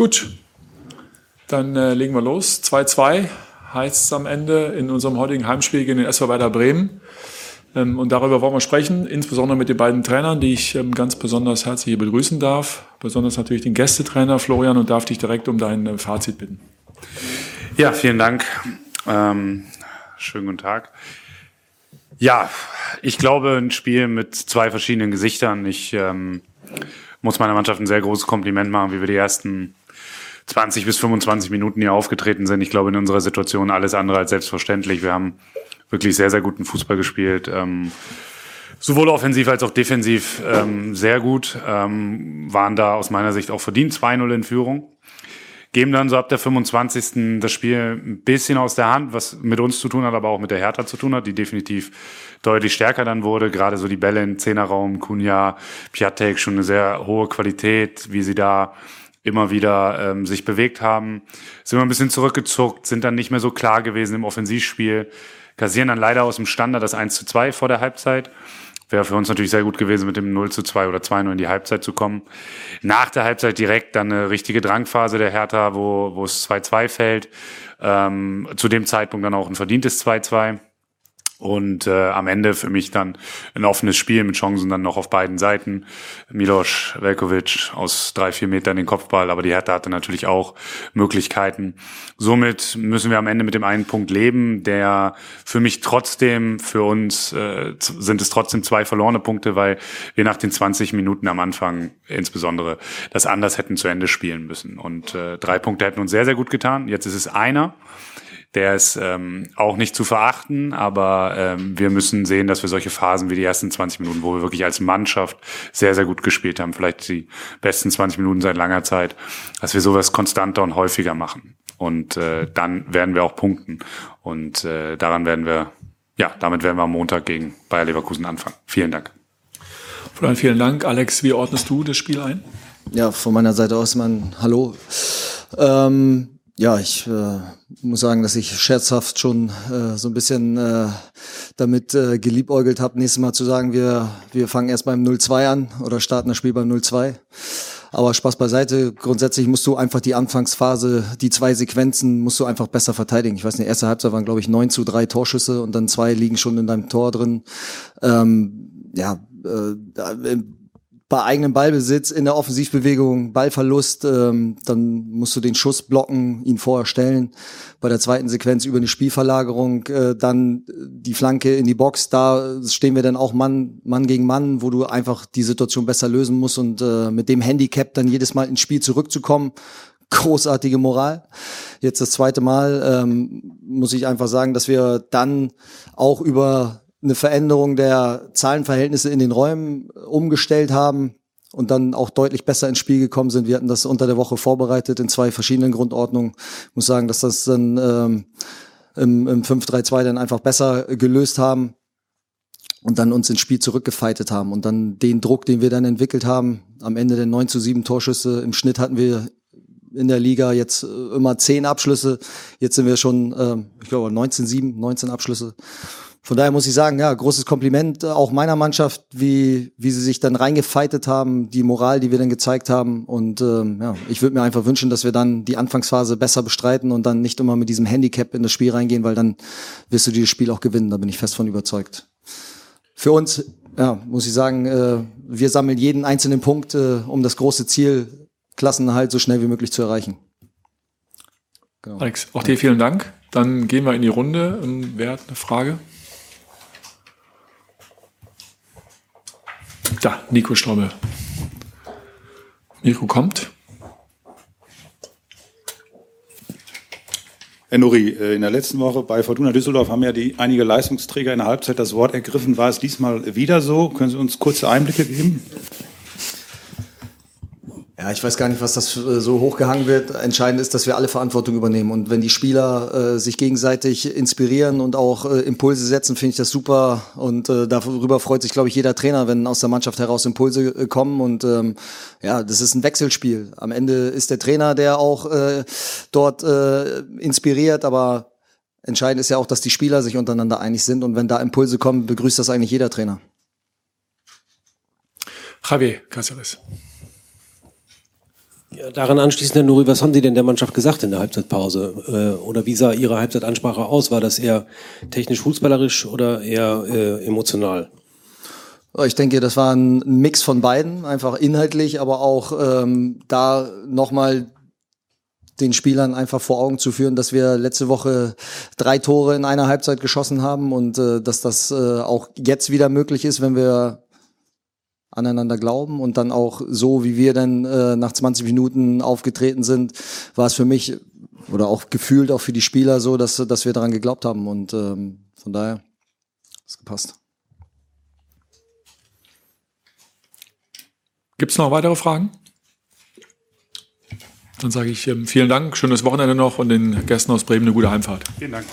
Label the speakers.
Speaker 1: Gut, dann äh, legen wir los. 2-2 heißt es am Ende in unserem heutigen Heimspiel gegen den SV Werder Bremen. Ähm, und darüber wollen wir sprechen, insbesondere mit den beiden Trainern, die ich ähm, ganz besonders herzlich hier begrüßen darf. Besonders natürlich den Gästetrainer Florian und darf dich direkt um dein äh, Fazit bitten.
Speaker 2: Ja, vielen Dank. Ähm, schönen guten Tag. Ja, ich glaube, ein Spiel mit zwei verschiedenen Gesichtern. Ich ähm, muss meiner Mannschaft ein sehr großes Kompliment machen, wie wir die ersten 20 bis 25 Minuten hier aufgetreten sind. Ich glaube, in unserer Situation alles andere als selbstverständlich. Wir haben wirklich sehr, sehr guten Fußball gespielt. Ähm, sowohl offensiv als auch defensiv ähm, sehr gut. Ähm, waren da aus meiner Sicht auch verdient 2-0 in Führung. Geben dann so ab der 25. das Spiel ein bisschen aus der Hand, was mit uns zu tun hat, aber auch mit der Hertha zu tun hat, die definitiv deutlich stärker dann wurde. Gerade so die Bälle im Zehnerraum, Kunja, Piatek, schon eine sehr hohe Qualität, wie sie da immer wieder ähm, sich bewegt haben. Sind wir ein bisschen zurückgezuckt, sind dann nicht mehr so klar gewesen im Offensivspiel kassieren dann leider aus dem Standard das 1 zu 2 vor der Halbzeit. Wäre für uns natürlich sehr gut gewesen, mit dem 0 zu 2 oder 2-0 in die Halbzeit zu kommen. Nach der Halbzeit direkt dann eine richtige Drangphase der Hertha, wo, wo es 2-2 fällt. Ähm, zu dem Zeitpunkt dann auch ein verdientes 2-2. Und äh, am Ende für mich dann ein offenes Spiel mit Chancen dann noch auf beiden Seiten. Milos Velkovic aus drei, vier Metern den Kopfball, aber die Hertha hatte natürlich auch Möglichkeiten. Somit müssen wir am Ende mit dem einen Punkt leben, der für mich trotzdem, für uns äh, sind es trotzdem zwei verlorene Punkte, weil wir nach den 20 Minuten am Anfang insbesondere das anders hätten zu Ende spielen müssen. Und äh, drei Punkte hätten uns sehr, sehr gut getan. Jetzt ist es einer. Der ist ähm, auch nicht zu verachten, aber ähm, wir müssen sehen, dass wir solche Phasen wie die ersten 20 Minuten, wo wir wirklich als Mannschaft sehr, sehr gut gespielt haben, vielleicht die besten 20 Minuten seit langer Zeit, dass wir sowas konstanter und häufiger machen. Und äh, dann werden wir auch punkten. Und äh, daran werden wir, ja, damit werden wir am Montag gegen Bayer Leverkusen anfangen. Vielen Dank.
Speaker 1: Florian, vielen Dank. Alex, wie ordnest du das Spiel ein?
Speaker 3: Ja, von meiner Seite aus, mein Hallo. Ähm, ja, ich äh, muss sagen, dass ich scherzhaft schon äh, so ein bisschen äh, damit äh, geliebäugelt habe, nächstes Mal zu sagen, wir, wir fangen erst beim 0-2 an oder starten das Spiel beim 0-2. Aber Spaß beiseite, grundsätzlich musst du einfach die Anfangsphase, die zwei Sequenzen musst du einfach besser verteidigen. Ich weiß nicht, erste Halbzeit waren, glaube ich, 9 zu 3 Torschüsse und dann zwei liegen schon in deinem Tor drin. Ähm, ja, äh, bei eigenem Ballbesitz in der Offensivbewegung, Ballverlust, ähm, dann musst du den Schuss blocken, ihn vorher stellen. Bei der zweiten Sequenz über eine Spielverlagerung, äh, dann die Flanke in die Box, da stehen wir dann auch Mann, Mann gegen Mann, wo du einfach die Situation besser lösen musst und äh, mit dem Handicap dann jedes Mal ins Spiel zurückzukommen. Großartige Moral. Jetzt das zweite Mal ähm, muss ich einfach sagen, dass wir dann auch über eine Veränderung der Zahlenverhältnisse in den Räumen umgestellt haben und dann auch deutlich besser ins Spiel gekommen sind. Wir hatten das unter der Woche vorbereitet in zwei verschiedenen Grundordnungen. Ich muss sagen, dass das dann ähm, im, im 5-3-2 dann einfach besser gelöst haben und dann uns ins Spiel zurückgefeitet haben und dann den Druck, den wir dann entwickelt haben, am Ende der 9 zu 7 Torschüsse, im Schnitt hatten wir in der Liga jetzt äh, immer 10 Abschlüsse, jetzt sind wir schon, äh, ich glaube, 19 7, 19 Abschlüsse von daher muss ich sagen, ja, großes Kompliment äh, auch meiner Mannschaft, wie, wie sie sich dann reingefeitet haben, die Moral, die wir dann gezeigt haben. Und ähm, ja, ich würde mir einfach wünschen, dass wir dann die Anfangsphase besser bestreiten und dann nicht immer mit diesem Handicap in das Spiel reingehen, weil dann wirst du dieses Spiel auch gewinnen. Da bin ich fest von überzeugt. Für uns, ja, muss ich sagen, äh, wir sammeln jeden einzelnen Punkt, äh, um das große Ziel Klassenerhalt so schnell wie möglich zu erreichen.
Speaker 1: Genau. Alex, auch dir vielen Dank. Dann gehen wir in die Runde. Wer hat eine Frage? Da, Nico Strobel. Nico kommt.
Speaker 4: Herr Nuri, äh, in der letzten Woche bei Fortuna Düsseldorf haben ja die einige Leistungsträger in der Halbzeit das Wort ergriffen. War es diesmal wieder so? Können Sie uns kurze Einblicke geben?
Speaker 3: Ja, ich weiß gar nicht, was das äh, so hochgehangen wird. Entscheidend ist, dass wir alle Verantwortung übernehmen. Und wenn die Spieler äh, sich gegenseitig inspirieren und auch äh, Impulse setzen, finde ich das super. Und äh, darüber freut sich, glaube ich, jeder Trainer, wenn aus der Mannschaft heraus Impulse äh, kommen. Und ähm, ja, das ist ein Wechselspiel. Am Ende ist der Trainer, der auch äh, dort äh, inspiriert, aber entscheidend ist ja auch, dass die Spieler sich untereinander einig sind. Und wenn da Impulse kommen, begrüßt das eigentlich jeder Trainer.
Speaker 1: Javier Caceres.
Speaker 5: Daran anschließend, Herr Nuri, was haben Sie denn der Mannschaft gesagt in der Halbzeitpause? Äh, oder wie sah Ihre Halbzeitansprache aus? War das eher technisch fußballerisch oder eher äh, emotional?
Speaker 3: Ich denke, das war ein Mix von beiden, einfach inhaltlich, aber auch ähm, da nochmal den Spielern einfach vor Augen zu führen, dass wir letzte Woche drei Tore in einer Halbzeit geschossen haben und äh, dass das äh, auch jetzt wieder möglich ist, wenn wir aneinander glauben und dann auch so, wie wir dann äh, nach 20 Minuten aufgetreten sind, war es für mich oder auch gefühlt auch für die Spieler so, dass, dass wir daran geglaubt haben und ähm, von daher ist gepasst.
Speaker 1: Gibt es noch weitere Fragen? Dann sage ich ähm, vielen Dank, schönes Wochenende noch und den Gästen aus Bremen eine gute Heimfahrt.
Speaker 2: Vielen Dank.